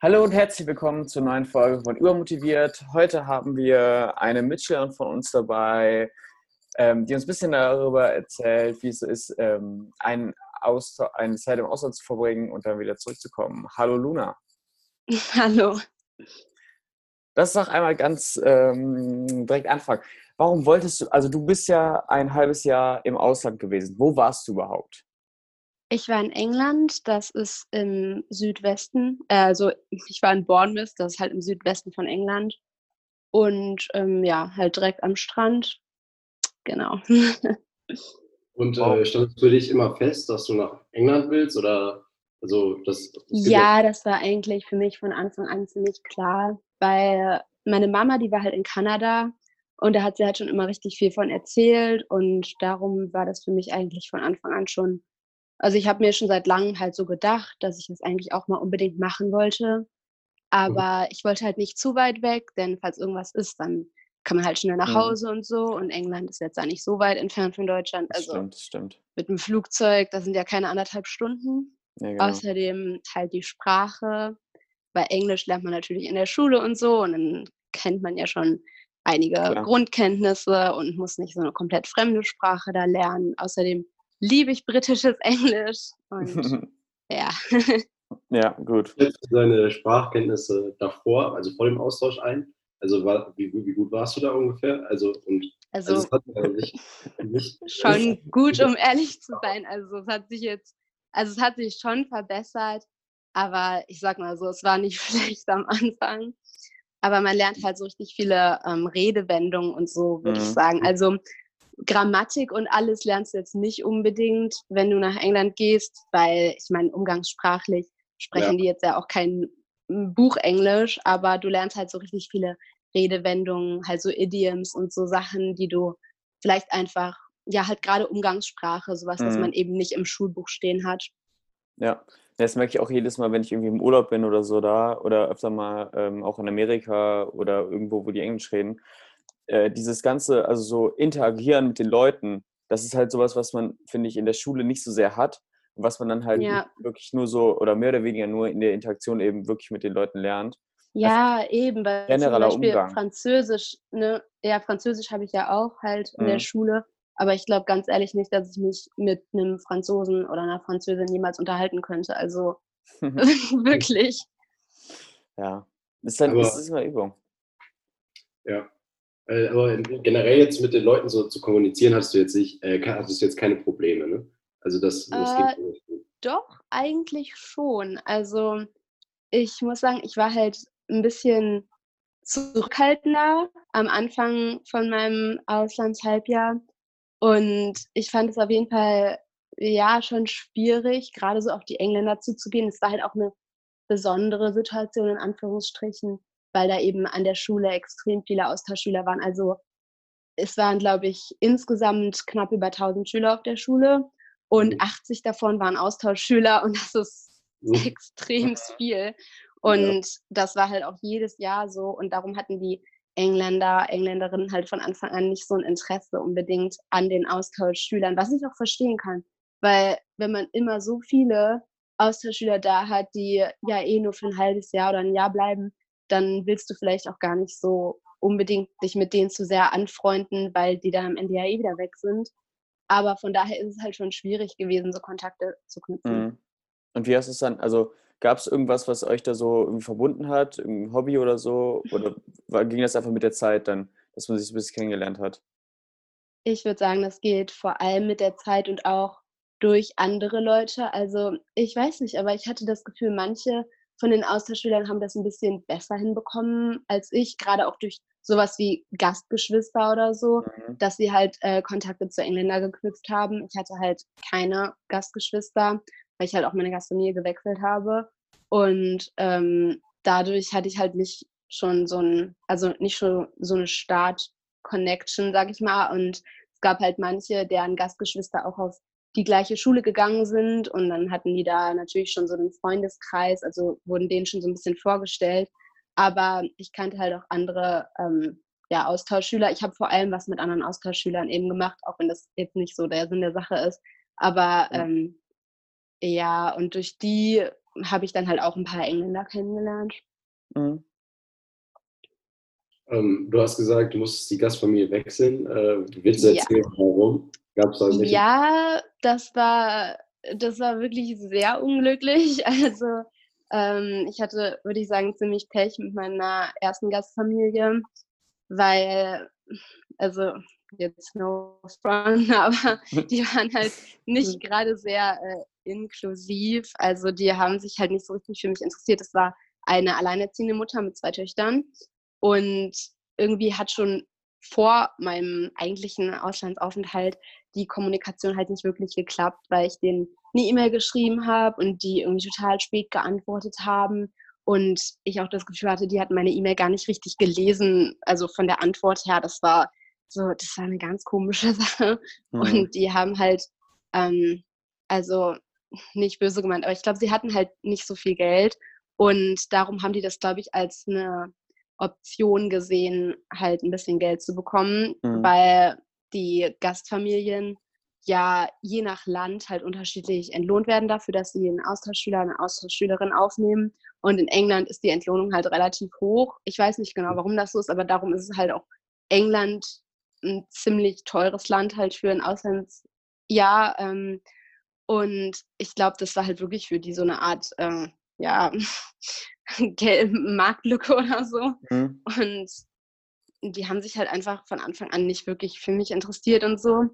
Hallo und herzlich willkommen zur neuen Folge von Übermotiviert. Heute haben wir eine Mitschülerin von uns dabei, ähm, die uns ein bisschen darüber erzählt, wie es ist, ähm, ein eine Zeit im Ausland zu verbringen und dann wieder zurückzukommen. Hallo Luna. Hallo. Das ist doch einmal ganz ähm, direkt anfangen. Warum wolltest du, also du bist ja ein halbes Jahr im Ausland gewesen. Wo warst du überhaupt? Ich war in England, das ist im Südwesten. Äh, also ich war in Bournemouth, das ist halt im Südwesten von England. Und ähm, ja, halt direkt am Strand. Genau. Und äh, stand es für dich immer fest, dass du nach England willst? Oder also das, das Ja, das war eigentlich für mich von Anfang an ziemlich klar, weil meine Mama, die war halt in Kanada und da hat sie halt schon immer richtig viel von erzählt und darum war das für mich eigentlich von Anfang an schon also ich habe mir schon seit langem halt so gedacht, dass ich das eigentlich auch mal unbedingt machen wollte. Mhm. Aber mhm. ich wollte halt nicht zu weit weg, denn falls irgendwas ist, dann kann man halt schnell nach mhm. Hause mhm. und so. Und England ist jetzt da nicht so weit entfernt von Deutschland. Also stimmt, stimmt. mit dem Flugzeug, das sind ja keine anderthalb Stunden. Ja, genau. Außerdem halt die Sprache. Bei Englisch lernt man natürlich in der Schule und so. Und dann kennt man ja schon einige Klar. Grundkenntnisse und muss nicht so eine komplett fremde Sprache da lernen. Außerdem liebe ich britisches Englisch. Und ja. ja, gut. Setzt du deine Sprachkenntnisse davor, also vor dem Austausch ein? Also war, wie, wie, gut warst du da ungefähr? Also, und, also, also nicht, nicht schon gut, um ehrlich zu sein. Also es hat sich jetzt, also es hat sich schon verbessert, aber ich sag mal so, es war nicht schlecht am Anfang. Aber man lernt halt so richtig viele ähm, Redewendungen und so, würde mhm. ich sagen. Also Grammatik und alles lernst du jetzt nicht unbedingt, wenn du nach England gehst, weil ich meine, umgangssprachlich sprechen ja. die jetzt ja auch kein Buchenglisch, aber du lernst halt so richtig viele Redewendungen, halt so Idioms und so Sachen, die du vielleicht einfach, ja, halt gerade Umgangssprache, sowas, mhm. was man eben nicht im Schulbuch stehen hat. Ja, das merke ich auch jedes Mal, wenn ich irgendwie im Urlaub bin oder so da oder öfter mal ähm, auch in Amerika oder irgendwo, wo die Englisch reden äh, dieses ganze, also so interagieren mit den Leuten, das ist halt sowas, was man, finde ich, in der Schule nicht so sehr hat und was man dann halt ja. wirklich nur so oder mehr oder weniger nur in der Interaktion eben wirklich mit den Leuten lernt. Ja, also eben, weil genereller zum Beispiel Umgang. Französisch, ne, ja, Französisch habe ich ja auch halt in mhm. der Schule, aber ich glaube ganz ehrlich nicht, dass ich mich mit einem Franzosen oder einer Französin jemals unterhalten könnte. Also wirklich. Ja, das ist, halt, aber, das ist immer Übung. Ja, äh, aber generell jetzt mit den Leuten so zu kommunizieren, hast du jetzt nicht, äh, hast du jetzt keine Probleme, ne? Also das, das äh, geht nicht. Doch, eigentlich schon. Also ich muss sagen, ich war halt ein bisschen zurückhaltender am Anfang von meinem Auslandshalbjahr. Und ich fand es auf jeden Fall ja schon schwierig, gerade so auf die Engländer zuzugehen. Es war halt auch eine besondere Situation in Anführungsstrichen, weil da eben an der Schule extrem viele Austauschschüler waren. Also es waren, glaube ich, insgesamt knapp über 1000 Schüler auf der Schule und 80 mhm. davon waren Austauschschüler und das ist mhm. extrem viel. Und ja. das war halt auch jedes Jahr so und darum hatten die Engländer, Engländerinnen halt von Anfang an nicht so ein Interesse unbedingt an den Austauschschülern, was ich auch verstehen kann. Weil wenn man immer so viele Austauschschüler da hat, die ja eh nur für ein halbes Jahr oder ein Jahr bleiben, dann willst du vielleicht auch gar nicht so unbedingt dich mit denen zu sehr anfreunden, weil die dann am Ende ja eh wieder weg sind. Aber von daher ist es halt schon schwierig gewesen, so Kontakte zu knüpfen. Mhm. Und wie hast du es dann, also gab es irgendwas, was euch da so irgendwie verbunden hat, ein Hobby oder so? Oder ging das einfach mit der Zeit dann, dass man sich so ein bisschen kennengelernt hat? Ich würde sagen, das geht vor allem mit der Zeit und auch durch andere Leute. Also ich weiß nicht, aber ich hatte das Gefühl, manche von den Austauschschülern haben das ein bisschen besser hinbekommen als ich, gerade auch durch sowas wie Gastgeschwister oder so, mhm. dass sie halt äh, Kontakte zu Engländer geknüpft haben. Ich hatte halt keine Gastgeschwister, weil ich halt auch meine Gastfamilie gewechselt habe. Und ähm, dadurch hatte ich halt nicht schon so ein, also nicht schon so eine Start-Connection, sag ich mal. Und es gab halt manche, deren Gastgeschwister auch auf die gleiche Schule gegangen sind und dann hatten die da natürlich schon so einen Freundeskreis, also wurden denen schon so ein bisschen vorgestellt. Aber ich kannte halt auch andere ähm, ja, Austauschschüler. Ich habe vor allem was mit anderen Austauschschülern eben gemacht, auch wenn das jetzt nicht so der Sinn der Sache ist. Aber ähm, ja, und durch die habe ich dann halt auch ein paar Engländer kennengelernt. Mhm. Ähm, du hast gesagt, du musstest die Gastfamilie wechseln. Äh, willst du erzählen, ja. warum? Gab's da ja, das war, das war wirklich sehr unglücklich. Also ähm, ich hatte, würde ich sagen, ziemlich Pech mit meiner ersten Gastfamilie, weil, also jetzt no front, aber die waren halt nicht gerade sehr äh, inklusiv. Also die haben sich halt nicht so richtig für mich interessiert. Es war eine alleinerziehende Mutter mit zwei Töchtern und irgendwie hat schon vor meinem eigentlichen Auslandsaufenthalt die Kommunikation halt nicht wirklich geklappt, weil ich denen eine E-Mail geschrieben habe und die irgendwie total spät geantwortet haben und ich auch das Gefühl hatte, die hatten meine E-Mail gar nicht richtig gelesen. Also von der Antwort her, das war so, das war eine ganz komische Sache. Mhm. Und die haben halt, ähm, also nicht böse gemeint, aber ich glaube, sie hatten halt nicht so viel Geld und darum haben die das, glaube ich, als eine Option gesehen, halt ein bisschen Geld zu bekommen, mhm. weil die Gastfamilien ja je nach Land halt unterschiedlich entlohnt werden dafür, dass sie einen Austauschschüler, eine Austauschschülerin aufnehmen. Und in England ist die Entlohnung halt relativ hoch. Ich weiß nicht genau, warum das so ist, aber darum ist es halt auch England ein ziemlich teures Land halt für ein Auslandsjahr. Ähm, und ich glaube, das war halt wirklich für die so eine Art, äh, ja, Marktlücke oder so. Mhm. Und die haben sich halt einfach von Anfang an nicht wirklich für mich interessiert und so.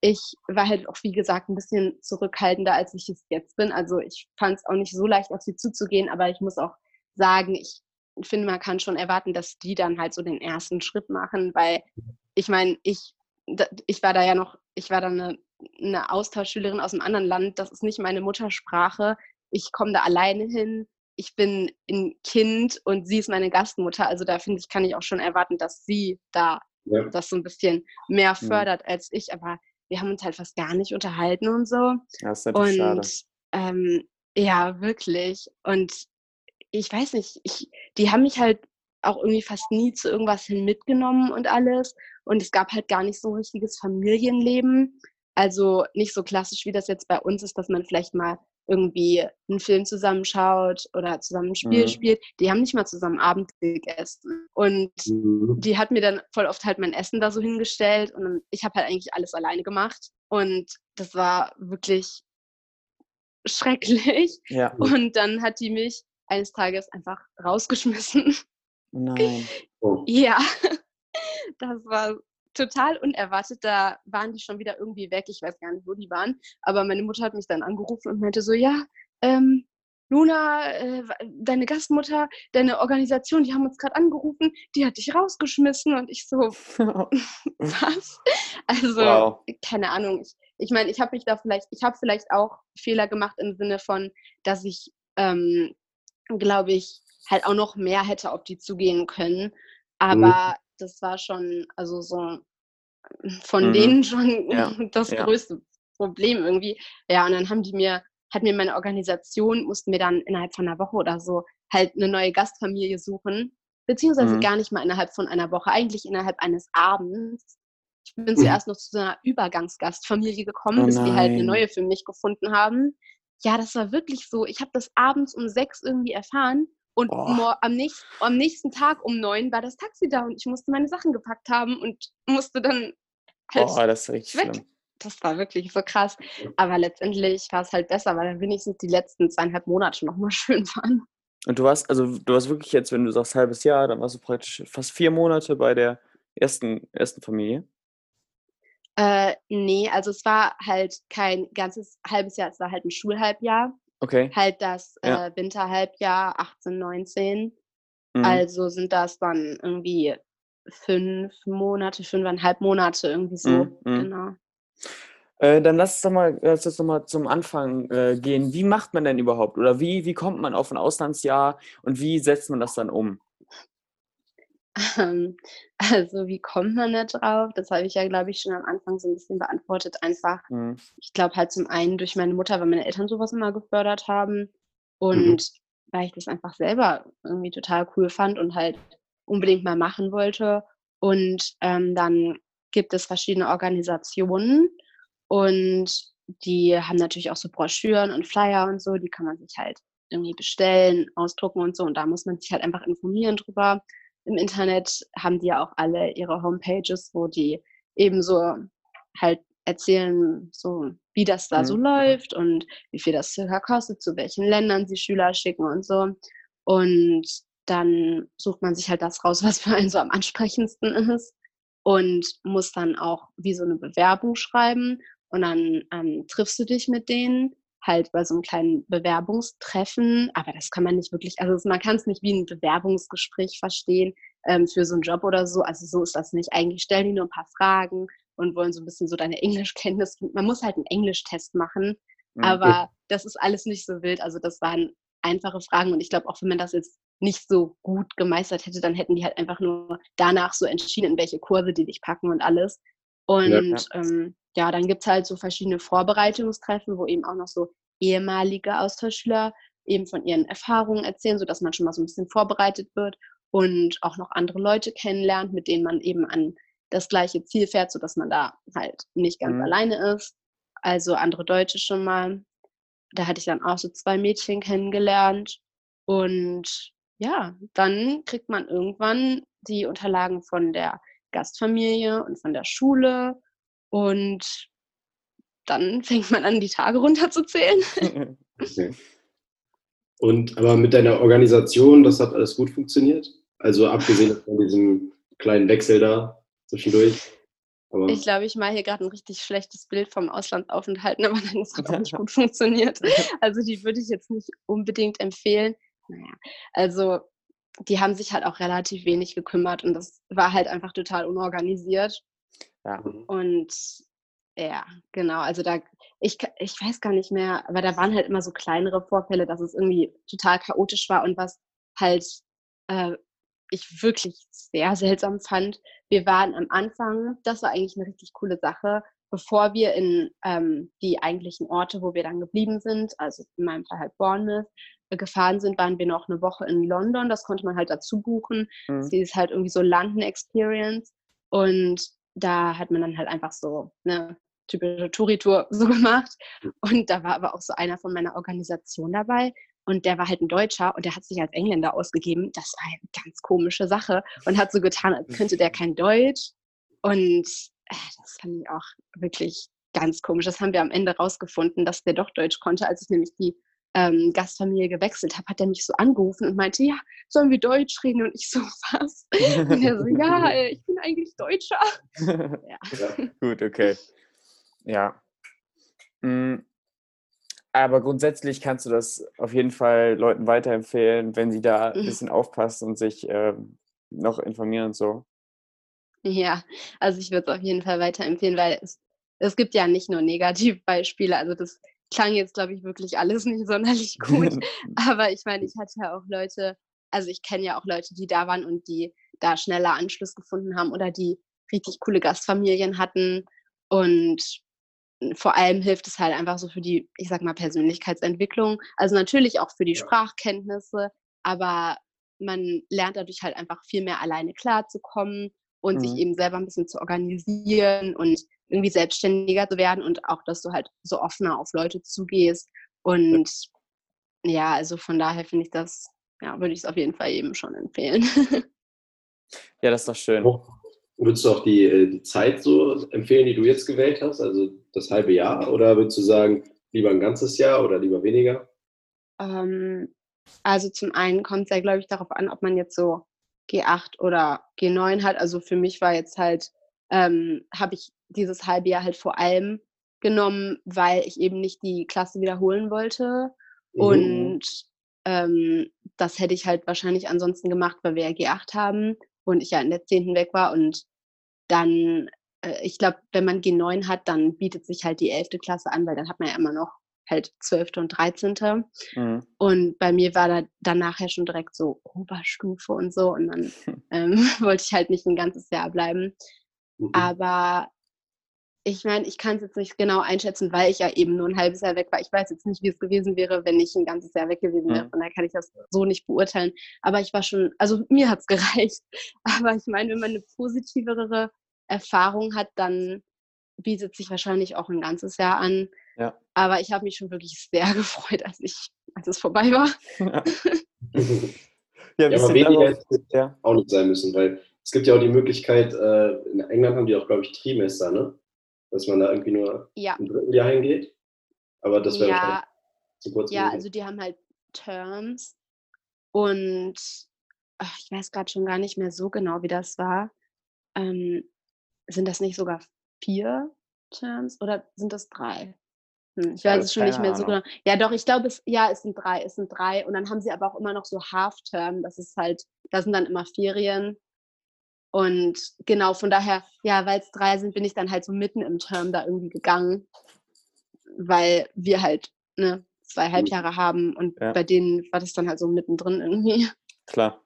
Ich war halt auch, wie gesagt, ein bisschen zurückhaltender, als ich es jetzt bin. Also ich fand es auch nicht so leicht, auf sie zuzugehen, aber ich muss auch sagen, ich finde, man kann schon erwarten, dass die dann halt so den ersten Schritt machen, weil ich meine, ich, ich war da ja noch, ich war da eine, eine Austauschschülerin aus einem anderen Land, das ist nicht meine Muttersprache. Ich komme da alleine hin ich bin ein Kind und sie ist meine Gastmutter. Also da finde ich, kann ich auch schon erwarten, dass sie da ja. das so ein bisschen mehr fördert ja. als ich. Aber wir haben uns halt fast gar nicht unterhalten und so. Das ist natürlich und, schade. Ähm, ja, wirklich. Und ich weiß nicht, ich, die haben mich halt auch irgendwie fast nie zu irgendwas hin mitgenommen und alles. Und es gab halt gar nicht so ein richtiges Familienleben. Also nicht so klassisch, wie das jetzt bei uns ist, dass man vielleicht mal irgendwie einen Film zusammenschaut oder zusammen ein Spiel mhm. spielt, die haben nicht mal zusammen Abend gegessen. Und mhm. die hat mir dann voll oft halt mein Essen da so hingestellt und ich habe halt eigentlich alles alleine gemacht. Und das war wirklich schrecklich. Ja. Und dann hat die mich eines Tages einfach rausgeschmissen. Nein. Oh. Ja, das war total unerwartet, da waren die schon wieder irgendwie weg. Ich weiß gar nicht, wo die waren. Aber meine Mutter hat mich dann angerufen und meinte so, ja, ähm, Luna, äh, deine Gastmutter, deine Organisation, die haben uns gerade angerufen, die hat dich rausgeschmissen und ich so, was? Also, wow. keine Ahnung. Ich, ich meine, ich habe mich da vielleicht, ich habe vielleicht auch Fehler gemacht im Sinne von, dass ich, ähm, glaube ich, halt auch noch mehr hätte auf die zugehen können. Aber mhm das war schon, also so von mhm. denen schon ja. das ja. größte Problem irgendwie. Ja, und dann haben die mir, hat mir meine Organisation, mussten mir dann innerhalb von einer Woche oder so halt eine neue Gastfamilie suchen. Beziehungsweise mhm. gar nicht mal innerhalb von einer Woche, eigentlich innerhalb eines Abends. Ich bin mhm. zuerst noch zu so einer Übergangsgastfamilie gekommen, oh bis die halt eine neue für mich gefunden haben. Ja, das war wirklich so. Ich habe das abends um sechs irgendwie erfahren und am, nächsten, am nächsten Tag um neun war das Taxi da und ich musste meine Sachen gepackt haben und musste dann halt oh, das ist richtig weg. Schlimm. Das war wirklich so krass. Aber letztendlich war es halt besser, weil dann wenigstens die letzten zweieinhalb Monate nochmal schön waren. Und du warst, also du warst wirklich jetzt, wenn du sagst halbes Jahr, dann warst du praktisch fast vier Monate bei der ersten, ersten Familie? Äh, nee, also es war halt kein ganzes halbes Jahr, es war halt ein Schulhalbjahr. Okay. Halt das ja. äh, Winterhalbjahr 18, 19. Mhm. Also sind das dann irgendwie fünf Monate, fünfeinhalb Monate irgendwie so. Mhm. mhm. Genau. Äh, dann lass uns doch mal, lass uns doch mal zum Anfang äh, gehen. Wie macht man denn überhaupt? Oder wie, wie kommt man auf ein Auslandsjahr und wie setzt man das dann um? Ähm, also wie kommt man da drauf? Das habe ich ja, glaube ich, schon am Anfang so ein bisschen beantwortet. Einfach, mhm. ich glaube halt zum einen durch meine Mutter, weil meine Eltern sowas immer gefördert haben mhm. und mhm. weil ich das einfach selber irgendwie total cool fand und halt unbedingt mal machen wollte. Und ähm, dann gibt es verschiedene Organisationen und die haben natürlich auch so Broschüren und Flyer und so, die kann man sich halt irgendwie bestellen, ausdrucken und so. Und da muss man sich halt einfach informieren drüber. Im Internet haben die ja auch alle ihre Homepages, wo die eben so halt erzählen, so wie das da mhm. so läuft und wie viel das circa kostet, zu welchen Ländern sie Schüler schicken und so. Und dann sucht man sich halt das raus, was für einen so am ansprechendsten ist und muss dann auch wie so eine Bewerbung schreiben und dann ähm, triffst du dich mit denen halt bei so einem kleinen Bewerbungstreffen, aber das kann man nicht wirklich, also man kann es nicht wie ein Bewerbungsgespräch verstehen ähm, für so einen Job oder so, also so ist das nicht. Eigentlich stellen die nur ein paar Fragen und wollen so ein bisschen so deine Englischkenntnis, man muss halt einen Englischtest machen, mhm. aber das ist alles nicht so wild, also das waren einfache Fragen und ich glaube auch, wenn man das jetzt nicht so gut gemeistert hätte, dann hätten die halt einfach nur danach so entschieden, in welche Kurse die dich packen und alles. Und ja. Ähm, ja dann gibt es halt so verschiedene Vorbereitungstreffen, wo eben auch noch so ehemalige Austauschschüler eben von ihren Erfahrungen erzählen, sodass man schon mal so ein bisschen vorbereitet wird und auch noch andere Leute kennenlernt, mit denen man eben an das gleiche Ziel fährt, sodass man da halt nicht ganz mhm. alleine ist. Also andere Deutsche schon mal. Da hatte ich dann auch so zwei Mädchen kennengelernt. Und ja, dann kriegt man irgendwann die Unterlagen von der Gastfamilie und von der Schule und dann fängt man an, die Tage runterzuzählen. Okay. Und aber mit deiner Organisation, das hat alles gut funktioniert? Also abgesehen von diesem kleinen Wechsel da zwischendurch. Aber ich glaube, ich mache hier gerade ein richtig schlechtes Bild vom Auslandsaufenthalt, aber nein, das hat auch nicht gut funktioniert. Also die würde ich jetzt nicht unbedingt empfehlen. Naja, also die haben sich halt auch relativ wenig gekümmert und das war halt einfach total unorganisiert. Ja. Und ja, genau. Also da, ich, ich weiß gar nicht mehr, aber da waren halt immer so kleinere Vorfälle, dass es irgendwie total chaotisch war und was halt äh, ich wirklich sehr seltsam fand. Wir waren am Anfang, das war eigentlich eine richtig coole Sache, bevor wir in ähm, die eigentlichen Orte, wo wir dann geblieben sind, also in meinem Fall halt Bournemouth, äh, gefahren sind, waren wir noch eine Woche in London. Das konnte man halt dazu buchen. Mhm. Das ist halt irgendwie so London-Experience. Und da hat man dann halt einfach so eine typische Touri-Tour so gemacht. Und da war aber auch so einer von meiner Organisation dabei. Und der war halt ein Deutscher und der hat sich als Engländer ausgegeben. Das war eine ganz komische Sache und hat so getan, als könnte der kein Deutsch. Und äh, das fand ich auch wirklich ganz komisch. Das haben wir am Ende rausgefunden, dass der doch Deutsch konnte, als ich nämlich die ähm, Gastfamilie gewechselt habe, hat er mich so angerufen und meinte, ja, sollen wir Deutsch reden? Und ich so, was? Und er so, ja, äh, ich bin eigentlich Deutscher. ja. ja. Gut, okay. Ja. Mhm. Aber grundsätzlich kannst du das auf jeden Fall Leuten weiterempfehlen, wenn sie da ein mhm. bisschen aufpassen und sich äh, noch informieren und so. Ja, also ich würde es auf jeden Fall weiterempfehlen, weil es, es gibt ja nicht nur Negativbeispiele. Also das klang jetzt, glaube ich, wirklich alles nicht sonderlich gut. Aber ich meine, ich hatte ja auch Leute, also ich kenne ja auch Leute, die da waren und die da schneller Anschluss gefunden haben oder die richtig coole Gastfamilien hatten. Und vor allem hilft es halt einfach so für die, ich sag mal, Persönlichkeitsentwicklung. Also natürlich auch für die ja. Sprachkenntnisse, aber man lernt dadurch halt einfach viel mehr alleine klarzukommen und mhm. sich eben selber ein bisschen zu organisieren und irgendwie selbstständiger zu werden und auch, dass du halt so offener auf Leute zugehst. Und ja, also von daher finde ich das, ja, würde ich es auf jeden Fall eben schon empfehlen. ja, das ist doch schön. Würdest du auch die, äh, die Zeit so empfehlen, die du jetzt gewählt hast, also das halbe Jahr? Oder würdest du sagen, lieber ein ganzes Jahr oder lieber weniger? Ähm, also zum einen kommt es ja, glaube ich, darauf an, ob man jetzt so G8 oder G9 hat. Also für mich war jetzt halt, ähm, habe ich dieses halbe Jahr halt vor allem genommen, weil ich eben nicht die Klasse wiederholen wollte. Mhm. Und ähm, das hätte ich halt wahrscheinlich ansonsten gemacht, weil wir ja G8 haben und ich ja in der 10. weg war. Und dann, äh, ich glaube, wenn man G9 hat, dann bietet sich halt die 11. Klasse an, weil dann hat man ja immer noch halt 12. und 13. Mhm. Und bei mir war da dann nachher schon direkt so Oberstufe und so. Und dann ähm, wollte ich halt nicht ein ganzes Jahr bleiben. Mhm. Aber ich meine, ich kann es jetzt nicht genau einschätzen, weil ich ja eben nur ein halbes Jahr weg war. Ich weiß jetzt nicht, wie es gewesen wäre, wenn ich ein ganzes Jahr weg gewesen wäre. Mhm. Von daher kann ich das so nicht beurteilen. Aber ich war schon, also mir hat es gereicht. Aber ich meine, wenn man eine positivere Erfahrung hat, dann bietet sich wahrscheinlich auch ein ganzes Jahr an. Ja. Aber ich habe mich schon wirklich sehr gefreut, als ich, als es vorbei war. Ja, ja, ja aber weniger hätte ja. auch nicht sein müssen, weil es gibt ja auch die Möglichkeit, äh, in England haben die auch, glaube ich, Trimester, ne? Dass man da irgendwie nur ja. ein Dritteljahr hingeht. Aber das wäre ja, zu kurz. Ja, also die haben halt Terms und ach, ich weiß gerade schon gar nicht mehr so genau, wie das war. Ähm, sind das nicht sogar vier Terms oder sind das drei? Hm, ich weiß es schon nicht mehr so genau. Ja, doch, ich glaube, es, ja, es sind drei, es sind drei. Und dann haben sie aber auch immer noch so Half-Term. Das ist halt, da sind dann immer Ferien. Und genau, von daher, ja, weil es drei sind, bin ich dann halt so mitten im Term da irgendwie gegangen, weil wir halt ne, zwei Halbjahre haben und ja. bei denen war das dann halt so mittendrin irgendwie. Klar.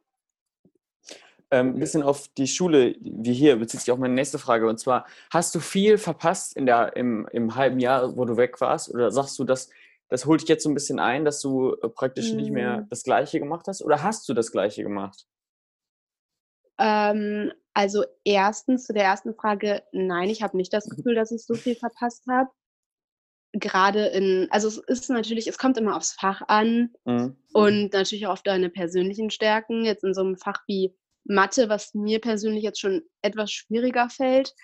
Ähm, ein bisschen auf die Schule, wie hier, bezieht sich auch meine nächste Frage. Und zwar, hast du viel verpasst in der, im, im halben Jahr, wo du weg warst? Oder sagst du, dass das holt dich jetzt so ein bisschen ein, dass du äh, praktisch mhm. nicht mehr mm. das Gleiche gemacht hast? Oder hast du das Gleiche gemacht? Ähm, also erstens zu der ersten Frage, nein, ich habe nicht das Gefühl, dass ich so viel verpasst habe. Gerade in, also es ist natürlich, es kommt immer aufs Fach an mhm. und natürlich auch auf deine persönlichen Stärken. Jetzt in so einem Fach wie Mathe, was mir persönlich jetzt schon etwas schwieriger fällt,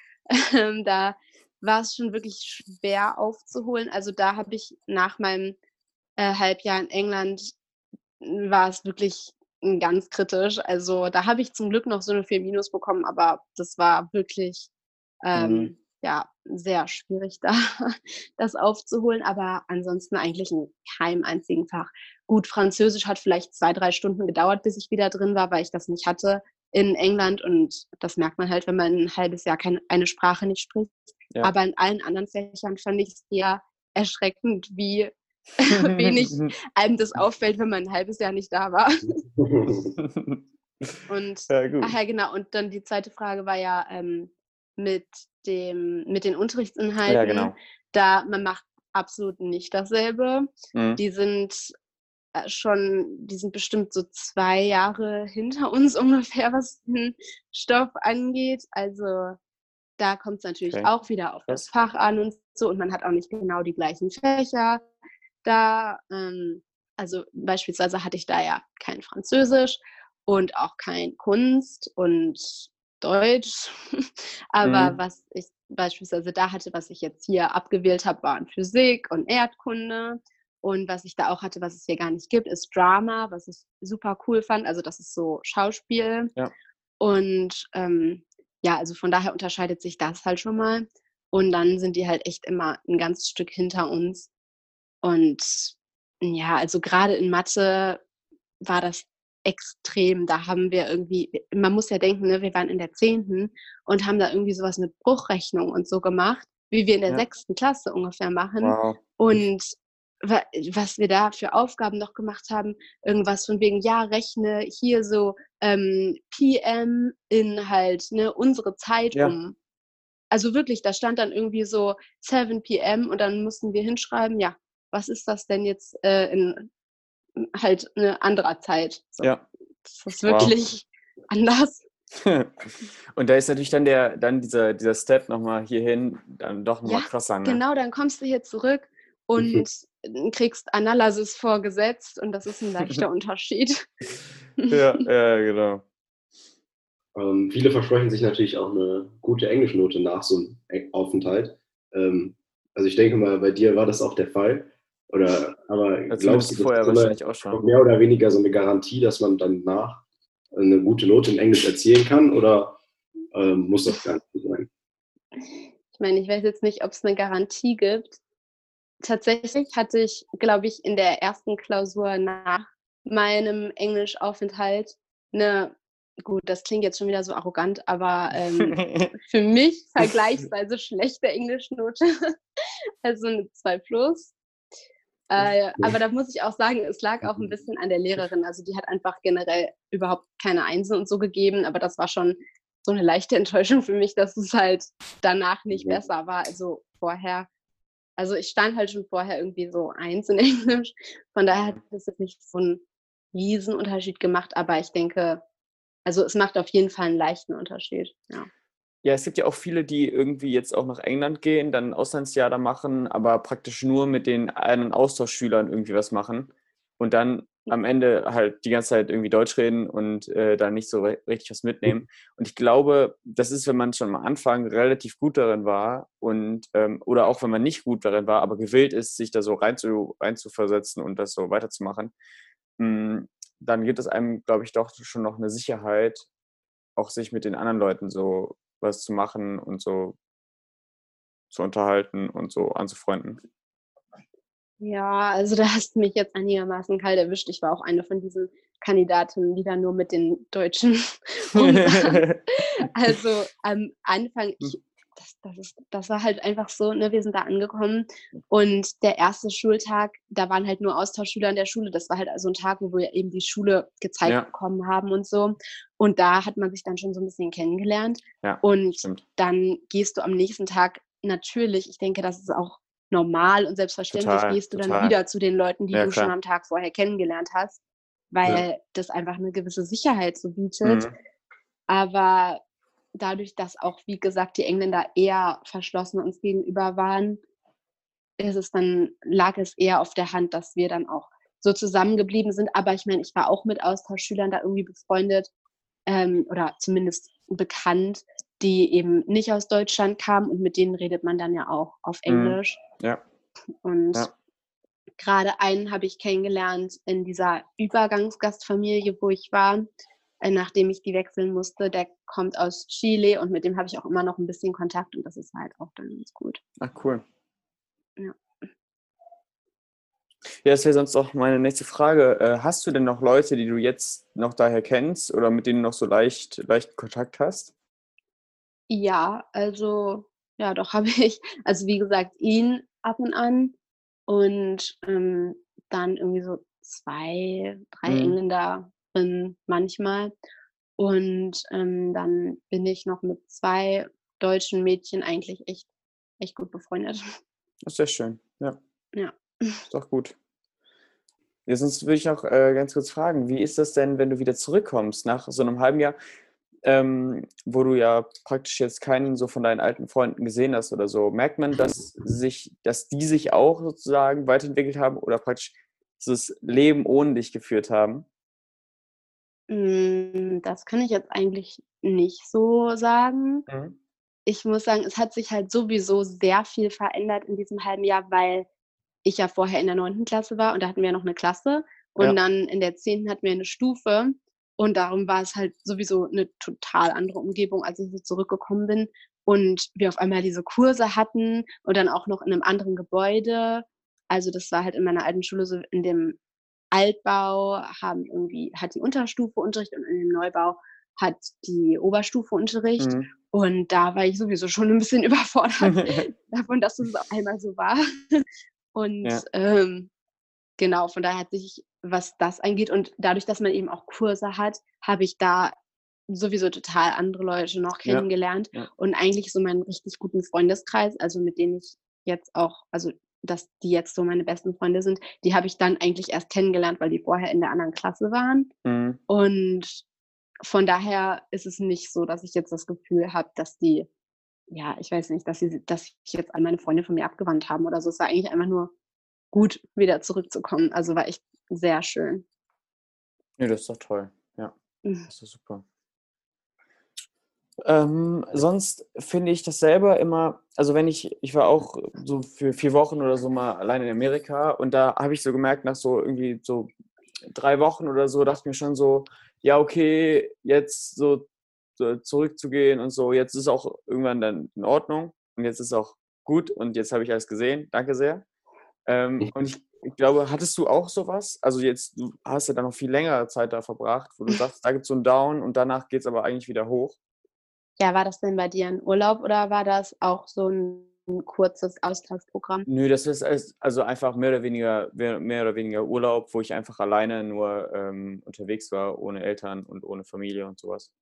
ähm, da war es schon wirklich schwer aufzuholen. Also da habe ich nach meinem äh, Halbjahr in England war es wirklich ganz kritisch. Also da habe ich zum Glück noch so eine 4 Minus bekommen, aber das war wirklich ähm, mhm. ja, sehr schwierig, da das aufzuholen. Aber ansonsten eigentlich in keinem einzigen Fach. Gut, Französisch hat vielleicht zwei, drei Stunden gedauert, bis ich wieder drin war, weil ich das nicht hatte in England. Und das merkt man halt, wenn man ein halbes Jahr keine, eine Sprache nicht spricht. Ja. Aber in allen anderen Fächern fand ich es eher erschreckend, wie wenig einem das auffällt, wenn man ein halbes Jahr nicht da war. und ja, ach ja, genau. Und dann die zweite Frage war ja ähm, mit dem mit den Unterrichtsinhalten. Ja, genau. Da man macht absolut nicht dasselbe. Mhm. Die sind äh, schon, die sind bestimmt so zwei Jahre hinter uns ungefähr, was den Stoff angeht. Also da kommt es natürlich okay. auch wieder auf das Fach an und so. Und man hat auch nicht genau die gleichen Fächer da, ähm, also beispielsweise hatte ich da ja kein Französisch und auch kein Kunst und Deutsch. Aber mhm. was ich beispielsweise da hatte, was ich jetzt hier abgewählt habe, waren Physik und Erdkunde. Und was ich da auch hatte, was es hier gar nicht gibt, ist Drama, was ich super cool fand. Also das ist so Schauspiel. Ja. Und ähm, ja, also von daher unterscheidet sich das halt schon mal. Und dann sind die halt echt immer ein ganzes Stück hinter uns. Und ja, also gerade in Mathe war das extrem. Da haben wir irgendwie, man muss ja denken, ne, wir waren in der zehnten und haben da irgendwie sowas mit Bruchrechnung und so gemacht, wie wir in der sechsten ja. Klasse ungefähr machen. Wow. Und was wir da für Aufgaben noch gemacht haben, irgendwas von wegen, ja, rechne hier so ähm, PM in halt ne, unsere Zeit ja. um. Also wirklich, da stand dann irgendwie so 7 PM und dann mussten wir hinschreiben, ja, was ist das denn jetzt äh, in halt eine anderer Zeit? So. Ja. Das ist wirklich wow. anders. und da ist natürlich dann der, dann dieser, dieser Step nochmal hierhin dann doch nochmal ja, krasser. Ne? Genau, dann kommst du hier zurück und kriegst Analysis vorgesetzt und das ist ein leichter Unterschied. ja, ja, genau. Ähm, viele versprechen sich natürlich auch eine gute Englischnote nach so einem Aufenthalt. Ähm, also ich denke mal, bei dir war das auch der Fall. Oder aber das glaubst du, vorher wahrscheinlich auch schon. mehr oder weniger so eine Garantie, dass man danach eine gute Note in Englisch erzielen kann? Oder ähm, muss das gar nicht sein? Ich meine, ich weiß jetzt nicht, ob es eine Garantie gibt. Tatsächlich hatte ich, glaube ich, in der ersten Klausur nach meinem Englisch-Aufenthalt eine, gut, das klingt jetzt schon wieder so arrogant, aber ähm, für mich vergleichsweise schlechte Englischnote. also eine 2 plus. Äh, aber da muss ich auch sagen, es lag auch ein bisschen an der Lehrerin. Also die hat einfach generell überhaupt keine Einsen und so gegeben, aber das war schon so eine leichte Enttäuschung für mich, dass es halt danach nicht ja. besser war. Also vorher, also ich stand halt schon vorher irgendwie so eins in Englisch. Von daher hat es jetzt nicht so einen Riesenunterschied gemacht, aber ich denke, also es macht auf jeden Fall einen leichten Unterschied. Ja. Ja, es gibt ja auch viele, die irgendwie jetzt auch nach England gehen, dann ein Auslandsjahr da machen, aber praktisch nur mit den einen Austauschschülern irgendwie was machen und dann am Ende halt die ganze Zeit irgendwie Deutsch reden und äh, da nicht so richtig was mitnehmen. Und ich glaube, das ist, wenn man schon am Anfang relativ gut darin war und ähm, oder auch wenn man nicht gut darin war, aber gewillt ist, sich da so rein zu, rein zu versetzen und das so weiterzumachen, mh, hm, dann gibt es einem, glaube ich, doch schon noch eine Sicherheit, auch sich mit den anderen Leuten so was zu machen und so zu unterhalten und so anzufreunden. Ja, also da hast du mich jetzt einigermaßen kalt erwischt. Ich war auch eine von diesen Kandidatinnen, die dann nur mit den Deutschen Also am Anfang, ich, das, das, ist, das war halt einfach so, ne, wir sind da angekommen und der erste Schultag, da waren halt nur Austauschschüler in der Schule. Das war halt also ein Tag, wo wir eben die Schule gezeigt ja. bekommen haben und so. Und da hat man sich dann schon so ein bisschen kennengelernt. Ja, und stimmt. dann gehst du am nächsten Tag natürlich, ich denke, das ist auch normal und selbstverständlich, total, gehst du total. dann wieder zu den Leuten, die ja, du klar. schon am Tag vorher kennengelernt hast, weil das einfach eine gewisse Sicherheit so bietet. Mhm. Aber dadurch, dass auch, wie gesagt, die Engländer eher verschlossen uns gegenüber waren, ist es dann, lag es eher auf der Hand, dass wir dann auch so zusammengeblieben sind. Aber ich meine, ich war auch mit Austauschschülern da irgendwie befreundet ähm, oder zumindest bekannt, die eben nicht aus Deutschland kamen und mit denen redet man dann ja auch auf mhm. Englisch. Ja. Und ja. gerade einen habe ich kennengelernt in dieser Übergangsgastfamilie, wo ich war. Äh, nachdem ich die wechseln musste. Der kommt aus Chile und mit dem habe ich auch immer noch ein bisschen Kontakt und das ist halt auch dann ganz gut. Ach, cool. Ja. Ja, das wäre sonst auch meine nächste Frage. Äh, hast du denn noch Leute, die du jetzt noch daher kennst oder mit denen du noch so leicht, leicht Kontakt hast? Ja, also, ja, doch habe ich. Also, wie gesagt, ihn ab und an und ähm, dann irgendwie so zwei, drei mhm. Engländer drin manchmal. Und ähm, dann bin ich noch mit zwei deutschen Mädchen eigentlich echt, echt gut befreundet. Das ist sehr schön, ja. Ja. Ist doch gut. Ja, sonst würde ich noch äh, ganz kurz fragen, wie ist das denn, wenn du wieder zurückkommst nach so einem halben Jahr, ähm, wo du ja praktisch jetzt keinen so von deinen alten Freunden gesehen hast oder so? Merkt man, dass sich, dass die sich auch sozusagen weiterentwickelt haben oder praktisch dieses Leben ohne dich geführt haben? Hm, das kann ich jetzt eigentlich nicht so sagen. Mhm. Ich muss sagen, es hat sich halt sowieso sehr viel verändert in diesem halben Jahr, weil ich ja vorher in der neunten Klasse war und da hatten wir noch eine Klasse und ja. dann in der zehnten hatten wir eine Stufe und darum war es halt sowieso eine total andere Umgebung, als ich so zurückgekommen bin und wir auf einmal diese Kurse hatten und dann auch noch in einem anderen Gebäude. Also das war halt in meiner alten Schule so in dem Altbau haben irgendwie, hat die Unterstufe Unterricht und in dem Neubau hat die Oberstufe Unterricht. Mhm. Und da war ich sowieso schon ein bisschen überfordert davon, dass es auf einmal so war. Und ja. ähm, genau, von daher hat sich, was das angeht, und dadurch, dass man eben auch Kurse hat, habe ich da sowieso total andere Leute noch kennengelernt ja. Ja. und eigentlich so meinen richtig guten Freundeskreis, also mit denen ich jetzt auch, also dass die jetzt so meine besten Freunde sind, die habe ich dann eigentlich erst kennengelernt, weil die vorher in der anderen Klasse waren. Mhm. Und von daher ist es nicht so, dass ich jetzt das Gefühl habe, dass die, ja, ich weiß nicht, dass sie, dass ich jetzt all meine Freunde von mir abgewandt haben oder so. Es war eigentlich einfach nur gut, wieder zurückzukommen. Also war echt sehr schön. Ja, das ist doch toll. Ja, mhm. das ist super. Ähm, sonst finde ich das selber immer, also wenn ich, ich war auch so für vier Wochen oder so mal allein in Amerika und da habe ich so gemerkt, nach so irgendwie so drei Wochen oder so, dachte ich mir schon so, ja, okay, jetzt so, so zurückzugehen und so, jetzt ist auch irgendwann dann in Ordnung und jetzt ist auch gut und jetzt habe ich alles gesehen. Danke sehr. Ähm, und ich, ich, glaube, hattest du auch sowas? Also jetzt, du hast ja dann noch viel längere Zeit da verbracht, wo du sagst, da gibt es so einen Down und danach geht es aber eigentlich wieder hoch. Ja, war das denn bei dir ein Urlaub oder war das auch so ein, ein kurzes Austauschprogramm? Nö, das ist also einfach mehr oder weniger mehr oder weniger Urlaub, wo ich einfach alleine nur ähm, unterwegs war, ohne Eltern und ohne Familie und sowas.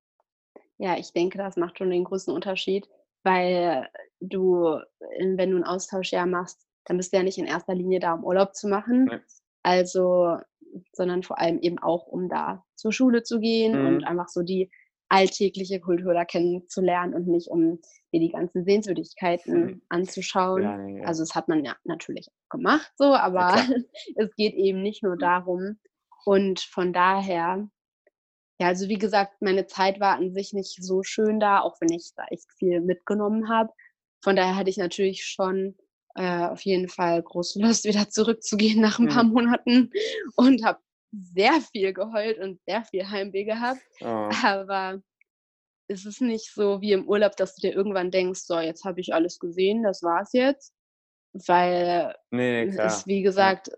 Ja, ich denke, das macht schon den größten Unterschied, weil du, wenn du ein Austauschjahr machst, dann bist du ja nicht in erster Linie da, um Urlaub zu machen. Nee. Also, sondern vor allem eben auch, um da zur Schule zu gehen mhm. und einfach so die alltägliche Kultur da kennenzulernen und nicht um dir die ganzen Sehenswürdigkeiten mhm. anzuschauen. Ja, ja. Also das hat man ja natürlich gemacht so, aber ja, es geht eben nicht nur darum. Und von daher, ja, also wie gesagt, meine Zeit war an sich nicht so schön da, auch wenn ich da echt viel mitgenommen habe. Von daher hatte ich natürlich schon äh, auf jeden Fall große Lust, wieder zurückzugehen nach ein paar mhm. Monaten und habe sehr viel geheult und sehr viel Heimweh gehabt. Oh. Aber es ist nicht so wie im Urlaub, dass du dir irgendwann denkst, so, jetzt habe ich alles gesehen, das war's jetzt. Weil nee, es, wie gesagt,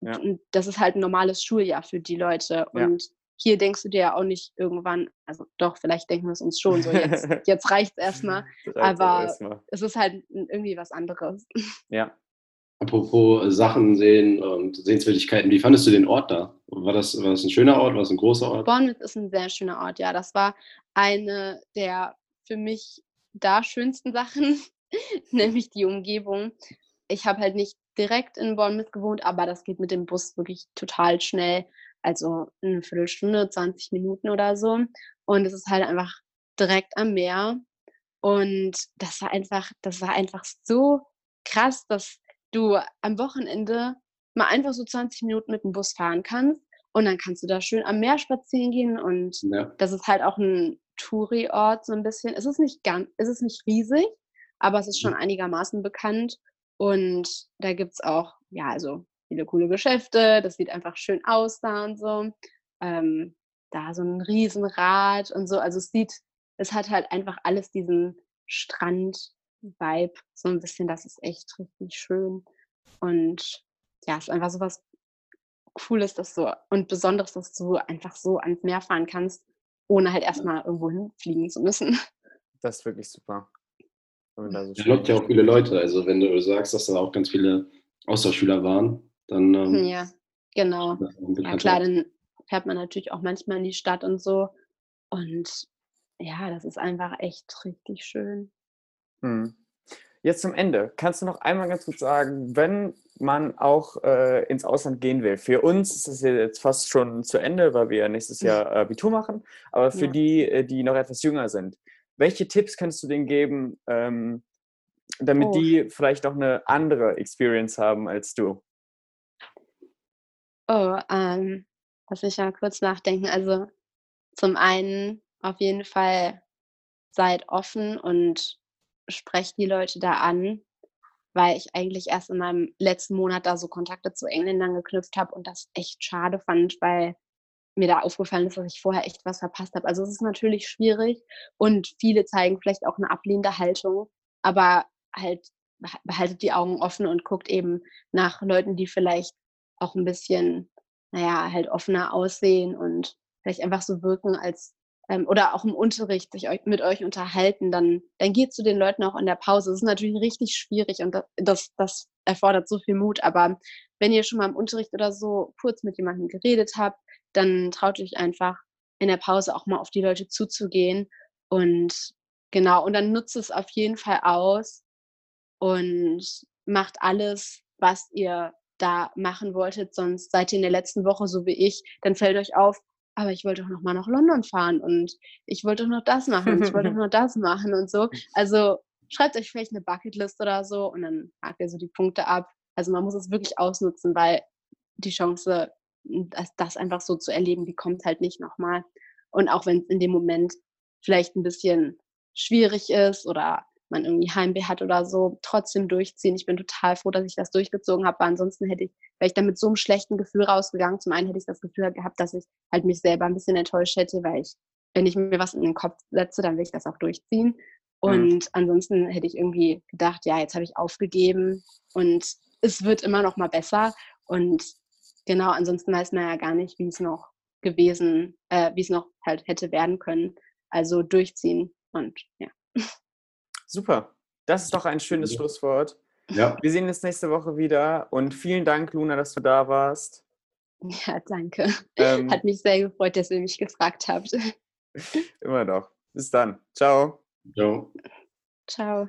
ja. Ja. das ist halt ein normales Schuljahr für die Leute. Und ja. hier denkst du dir ja auch nicht irgendwann, also doch, vielleicht denken wir es uns schon so, jetzt, jetzt reicht es erstmal. Aber erst es ist halt irgendwie was anderes. Ja, Apropos Sachen sehen und Sehenswürdigkeiten, wie fandest du den Ort da? War das, war das ein schöner Ort? War das ein großer Ort? Bournemouth ist ein sehr schöner Ort, ja. Das war eine der für mich da schönsten Sachen, nämlich die Umgebung. Ich habe halt nicht direkt in Bournemouth gewohnt, aber das geht mit dem Bus wirklich total schnell. Also eine Viertelstunde, 20 Minuten oder so. Und es ist halt einfach direkt am Meer. Und das war einfach, das war einfach so krass, dass du am Wochenende mal einfach so 20 Minuten mit dem Bus fahren kannst und dann kannst du da schön am Meer spazieren gehen und ja. das ist halt auch ein Touri-Ort so ein bisschen. Es ist nicht ganz, es ist nicht riesig, aber es ist schon mhm. einigermaßen bekannt und da gibt es auch, ja, also viele coole Geschäfte, das sieht einfach schön aus da und so. Ähm, da so ein Riesenrad und so, also es sieht, es hat halt einfach alles diesen Strand Vibe, so ein bisschen, das ist echt richtig schön. Und ja, es ist einfach so was Cooles, dass du und Besonderes, dass du einfach so ans Meer fahren kannst, ohne halt erstmal irgendwo hinfliegen zu müssen. Das ist wirklich super. Da so lockt ja auch viele Leute. Also wenn du sagst, dass da auch ganz viele Austauschschüler waren, dann. Ähm, ja, genau. Ja klar, dann fährt man natürlich auch manchmal in die Stadt und so. Und ja, das ist einfach echt richtig schön. Mhm. Jetzt zum Ende. Kannst du noch einmal ganz kurz sagen, wenn man auch äh, ins Ausland gehen will? Für uns ist das jetzt fast schon zu Ende, weil wir nächstes hm. Jahr Abitur machen. Aber für ja. die, äh, die noch etwas jünger sind, welche Tipps kannst du denen geben, ähm, damit oh. die vielleicht auch eine andere Experience haben als du? Oh, ähm, lass mich mal kurz nachdenken. Also zum einen auf jeden Fall seid offen und spreche die Leute da an, weil ich eigentlich erst in meinem letzten Monat da so Kontakte zu Engländern geknüpft habe und das echt schade fand, weil mir da aufgefallen ist, dass ich vorher echt was verpasst habe. Also es ist natürlich schwierig und viele zeigen vielleicht auch eine ablehnende Haltung, aber halt behaltet die Augen offen und guckt eben nach Leuten, die vielleicht auch ein bisschen, naja, halt offener aussehen und vielleicht einfach so wirken, als ähm, oder auch im Unterricht sich mit euch unterhalten, dann, dann geht zu den Leuten auch in der Pause. Das ist natürlich richtig schwierig und das, das erfordert so viel Mut. Aber wenn ihr schon mal im Unterricht oder so kurz mit jemandem geredet habt, dann traut euch einfach in der Pause auch mal auf die Leute zuzugehen. Und genau, und dann nutzt es auf jeden Fall aus und macht alles, was ihr da machen wolltet, sonst seid ihr in der letzten Woche so wie ich, dann fällt euch auf, aber ich wollte doch noch mal nach London fahren und ich wollte doch noch das machen und ich wollte doch noch das machen und so. Also schreibt euch vielleicht eine Bucketlist oder so und dann hakt ihr so die Punkte ab. Also man muss es wirklich ausnutzen, weil die Chance, das, das einfach so zu erleben, die kommt halt nicht nochmal. Und auch wenn es in dem Moment vielleicht ein bisschen schwierig ist oder man irgendwie Heimweh hat oder so, trotzdem durchziehen. Ich bin total froh, dass ich das durchgezogen habe, weil ansonsten hätte ich, wäre ich dann mit so einem schlechten Gefühl rausgegangen. Zum einen hätte ich das Gefühl gehabt, dass ich halt mich selber ein bisschen enttäuscht hätte, weil ich, wenn ich mir was in den Kopf setze, dann will ich das auch durchziehen. Mhm. Und mhm. ansonsten hätte ich irgendwie gedacht, ja, jetzt habe ich aufgegeben und es wird immer noch mal besser. Und genau, ansonsten weiß man ja gar nicht, wie es noch gewesen, äh, wie es noch halt hätte werden können. Also durchziehen und ja. Super. Das ist doch ein schönes Schlusswort. Ja. Wir sehen uns nächste Woche wieder und vielen Dank, Luna, dass du da warst. Ja, danke. Ähm, Hat mich sehr gefreut, dass ihr mich gefragt habt. Immer doch. Bis dann. Ciao. Ciao. Ciao.